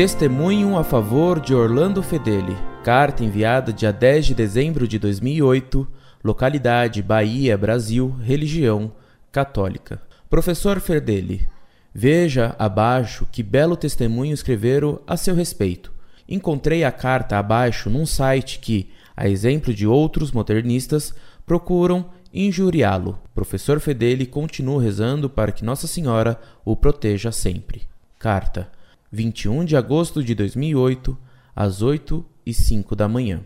Testemunho a favor de Orlando Fedeli. Carta enviada dia 10 de dezembro de 2008, localidade Bahia, Brasil, religião católica. Professor Fedeli, veja abaixo que belo testemunho escreveram a seu respeito. Encontrei a carta abaixo num site que, a exemplo de outros modernistas, procuram injuriá-lo. Professor Fedeli continua rezando para que Nossa Senhora o proteja sempre. Carta 21 de agosto de 2008, às 8 e 5 da manhã.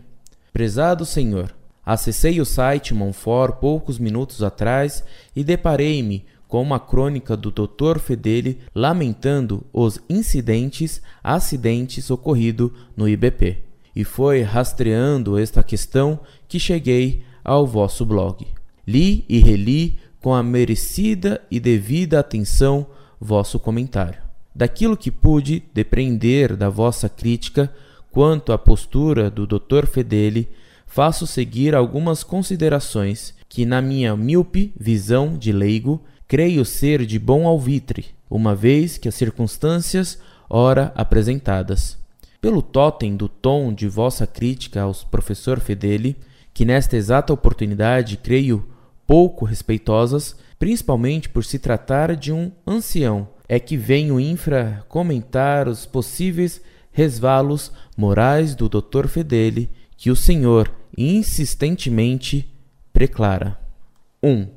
Prezado Senhor, acessei o site Monfort poucos minutos atrás e deparei-me com uma crônica do Dr. Fedeli lamentando os incidentes, acidentes ocorridos no IBP. E foi rastreando esta questão que cheguei ao vosso blog. Li e reli com a merecida e devida atenção vosso comentário daquilo que pude depreender da vossa crítica quanto à postura do Dr. Fedeli, faço seguir algumas considerações que, na minha míope visão de leigo, creio ser de bom alvitre, uma vez que as circunstâncias ora apresentadas. Pelo totem do tom de vossa crítica ao professor Fedeli, que nesta exata oportunidade creio pouco respeitosas, principalmente por se tratar de um ancião é que vem o infra comentar os possíveis resvalos morais do Dr. Fedeli que o Senhor insistentemente preclara. 1. Um,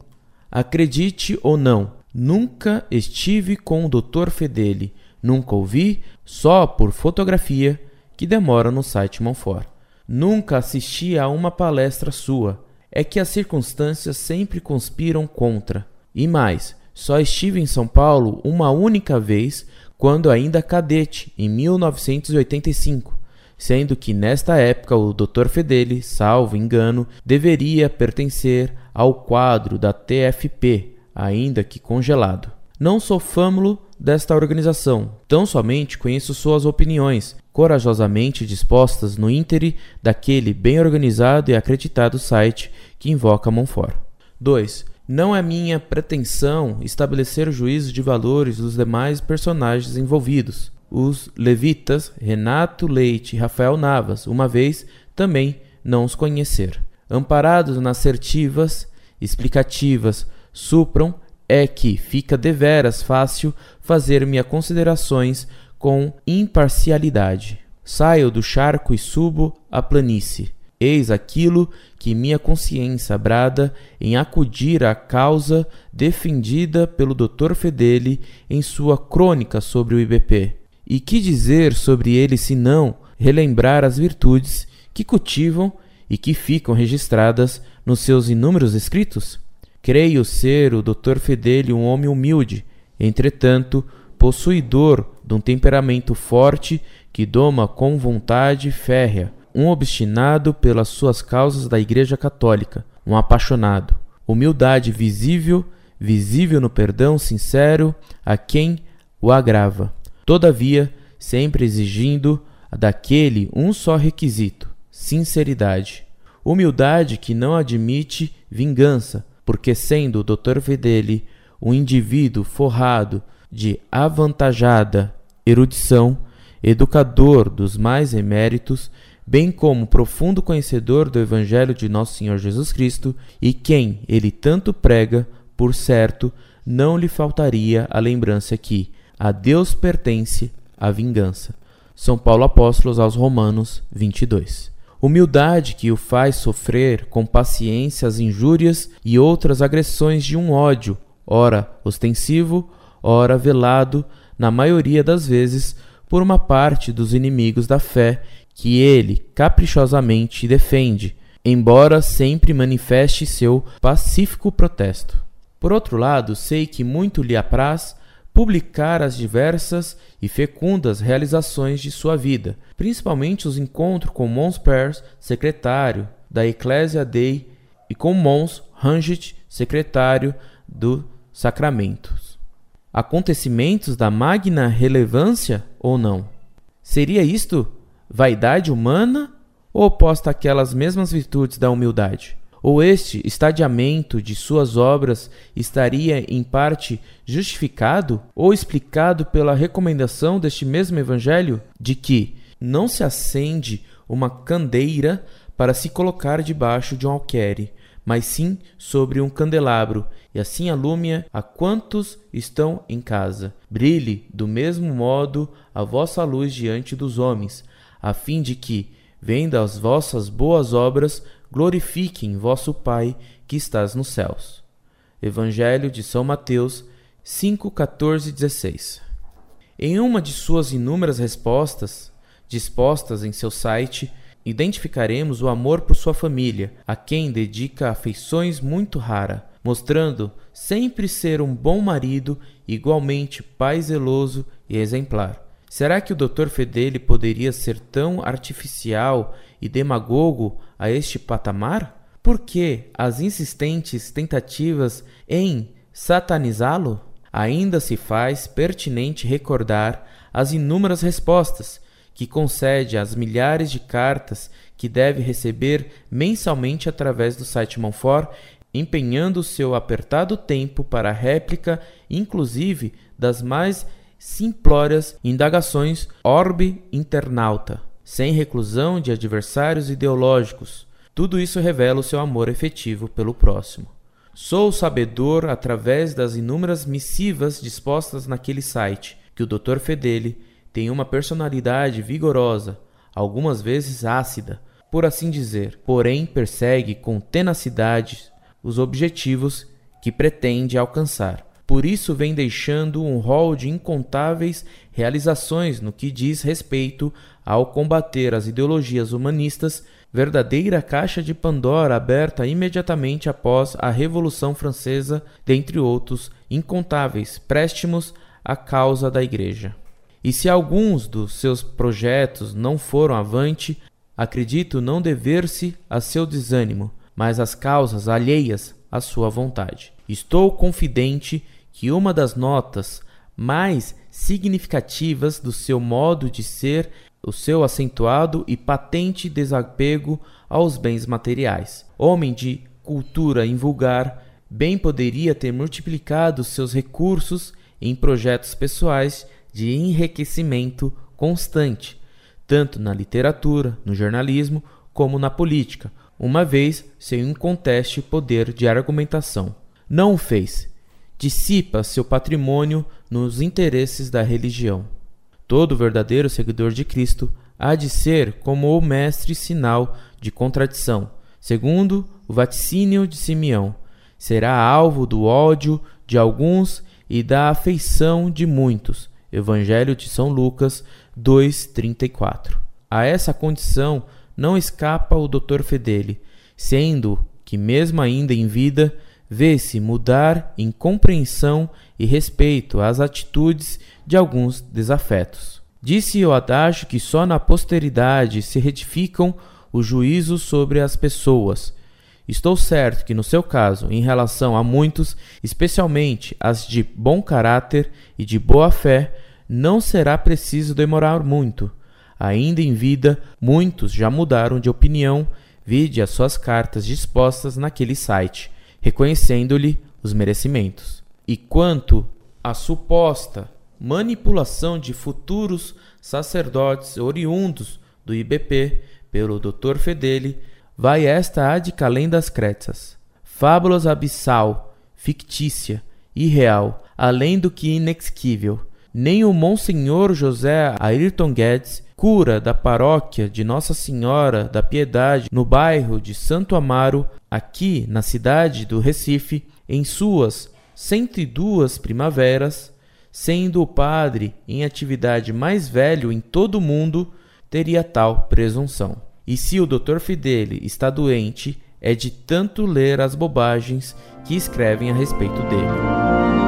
acredite ou não, nunca estive com o Dr. Fedeli, nunca ouvi, só por fotografia, que demora no site Monfort. Nunca assisti a uma palestra sua. É que as circunstâncias sempre conspiram contra. E mais, só estive em São Paulo uma única vez, quando ainda cadete, em 1985, sendo que nesta época o Dr. Fedeli, salvo engano, deveria pertencer ao quadro da TFP, ainda que congelado. Não sou fâmulo desta organização, tão somente conheço suas opiniões, corajosamente dispostas no íntere daquele bem organizado e acreditado site que invoca Monfort. 2. Não é minha pretensão estabelecer o juízo de valores dos demais personagens envolvidos. Os levitas, Renato Leite e Rafael Navas, uma vez também não os conhecer. Amparados nas assertivas, explicativas, supram, é que fica deveras fácil fazer minhas considerações com imparcialidade. Saio do charco e subo a planície Eis aquilo que minha consciência brada em acudir à causa defendida pelo Dr. Fedeli em sua crônica sobre o IBP. E que dizer sobre ele senão relembrar as virtudes que cultivam e que ficam registradas nos seus inúmeros escritos? Creio ser o Dr. Fedeli um homem humilde, entretanto, possuidor de um temperamento forte que doma com vontade férrea um obstinado pelas suas causas da Igreja Católica, um apaixonado. Humildade visível, visível no perdão sincero a quem o agrava. Todavia, sempre exigindo daquele um só requisito: sinceridade. Humildade que não admite vingança, porque sendo o Dr. Fedeli um indivíduo forrado de avantajada erudição, educador dos mais eméritos, bem como profundo conhecedor do Evangelho de Nosso Senhor Jesus Cristo, e quem ele tanto prega, por certo, não lhe faltaria a lembrança que a Deus pertence a vingança. São Paulo Apóstolos aos Romanos 22. Humildade que o faz sofrer com paciência as injúrias e outras agressões de um ódio, ora ostensivo, ora velado, na maioria das vezes por uma parte dos inimigos da fé que ele caprichosamente defende, embora sempre manifeste seu pacífico protesto. Por outro lado, sei que muito lhe apraz publicar as diversas e fecundas realizações de sua vida, principalmente os encontros com Mons Pers, secretário da Ecclesia Dei, e com Mons Rangit, secretário do Sacramentos. Acontecimentos da magna relevância ou não? Seria isto vaidade humana ou oposta àquelas mesmas virtudes da humildade? Ou este estadiamento de suas obras estaria em parte justificado ou explicado pela recomendação deste mesmo Evangelho de que não se acende uma candeira para se colocar debaixo de um alqueire, mas sim sobre um candelabro, e assim alume a quantos estão em casa. Brilhe do mesmo modo a vossa luz diante dos homens, a fim de que, vendo as vossas boas obras, glorifiquem vosso Pai que estás nos céus. Evangelho de São Mateus 5, 14 16. Em uma de suas inúmeras respostas, dispostas em seu site, identificaremos o amor por sua família, a quem dedica afeições muito rara, mostrando sempre ser um bom marido, igualmente pai zeloso e exemplar. Será que o Dr. Fedeli poderia ser tão artificial e demagogo a este patamar? Por que as insistentes tentativas em satanizá-lo? Ainda se faz pertinente recordar as inúmeras respostas que concede às milhares de cartas que deve receber mensalmente através do site Monfort, empenhando seu apertado tempo para a réplica, inclusive das mais simplórias indagações orbe internauta, sem reclusão de adversários ideológicos. Tudo isso revela o seu amor efetivo pelo próximo. Sou sabedor, através das inúmeras missivas dispostas naquele site, que o Dr. Fedeli tem uma personalidade vigorosa, algumas vezes ácida, por assim dizer, porém persegue com tenacidade os objetivos que pretende alcançar. Por isso vem deixando um rol de incontáveis realizações no que diz respeito ao combater as ideologias humanistas, verdadeira caixa de Pandora aberta imediatamente após a Revolução Francesa, dentre outros incontáveis préstimos à causa da Igreja. E se alguns dos seus projetos não foram avante, acredito não dever-se a seu desânimo, mas às causas alheias à sua vontade. Estou confidente que uma das notas mais significativas do seu modo de ser o seu acentuado e patente desapego aos bens materiais. Homem de cultura invulgar, bem poderia ter multiplicado seus recursos em projetos pessoais de enriquecimento constante, tanto na literatura, no jornalismo, como na política, uma vez sem um conteste poder de argumentação. Não o fez, dissipa seu patrimônio nos interesses da religião. Todo verdadeiro seguidor de Cristo há de ser como o mestre sinal de contradição, segundo o vaticínio de Simeão. Será alvo do ódio de alguns e da afeição de muitos. Evangelho de São Lucas 2:34. A essa condição não escapa o Dr. Fedeli, sendo que mesmo ainda em vida vê-se mudar em compreensão e respeito às atitudes de alguns desafetos. Disse o adágio que só na posteridade se retificam os juízos sobre as pessoas. Estou certo que, no seu caso, em relação a muitos, especialmente as de bom caráter e de boa fé, não será preciso demorar muito. Ainda em vida, muitos já mudaram de opinião, vide as suas cartas dispostas naquele site reconhecendo-lhe os merecimentos. E quanto à suposta manipulação de futuros sacerdotes oriundos do IBP pelo Dr. Fedeli, vai esta ad calém das cretas. Fábulas abissal, fictícia, irreal, além do que inexquível. Nem o Monsenhor José Ayrton Guedes cura da paróquia de Nossa Senhora da Piedade, no bairro de Santo Amaro, aqui na cidade do Recife, em suas 102 primaveras, sendo o padre em atividade mais velho em todo o mundo, teria tal presunção. E se o Dr. Fidele está doente, é de tanto ler as bobagens que escrevem a respeito dele.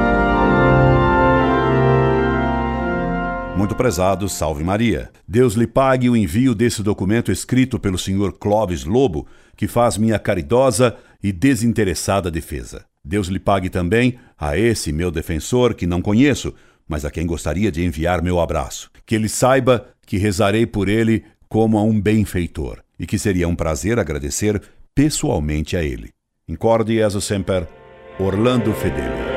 Muito prezado, salve Maria. Deus lhe pague o envio desse documento escrito pelo senhor Clóvis Lobo, que faz minha caridosa e desinteressada defesa. Deus lhe pague também a esse meu defensor que não conheço, mas a quem gostaria de enviar meu abraço. Que ele saiba que rezarei por ele como a um benfeitor, e que seria um prazer agradecer pessoalmente a ele. Incorde Jesus Semper, Orlando Fedeli.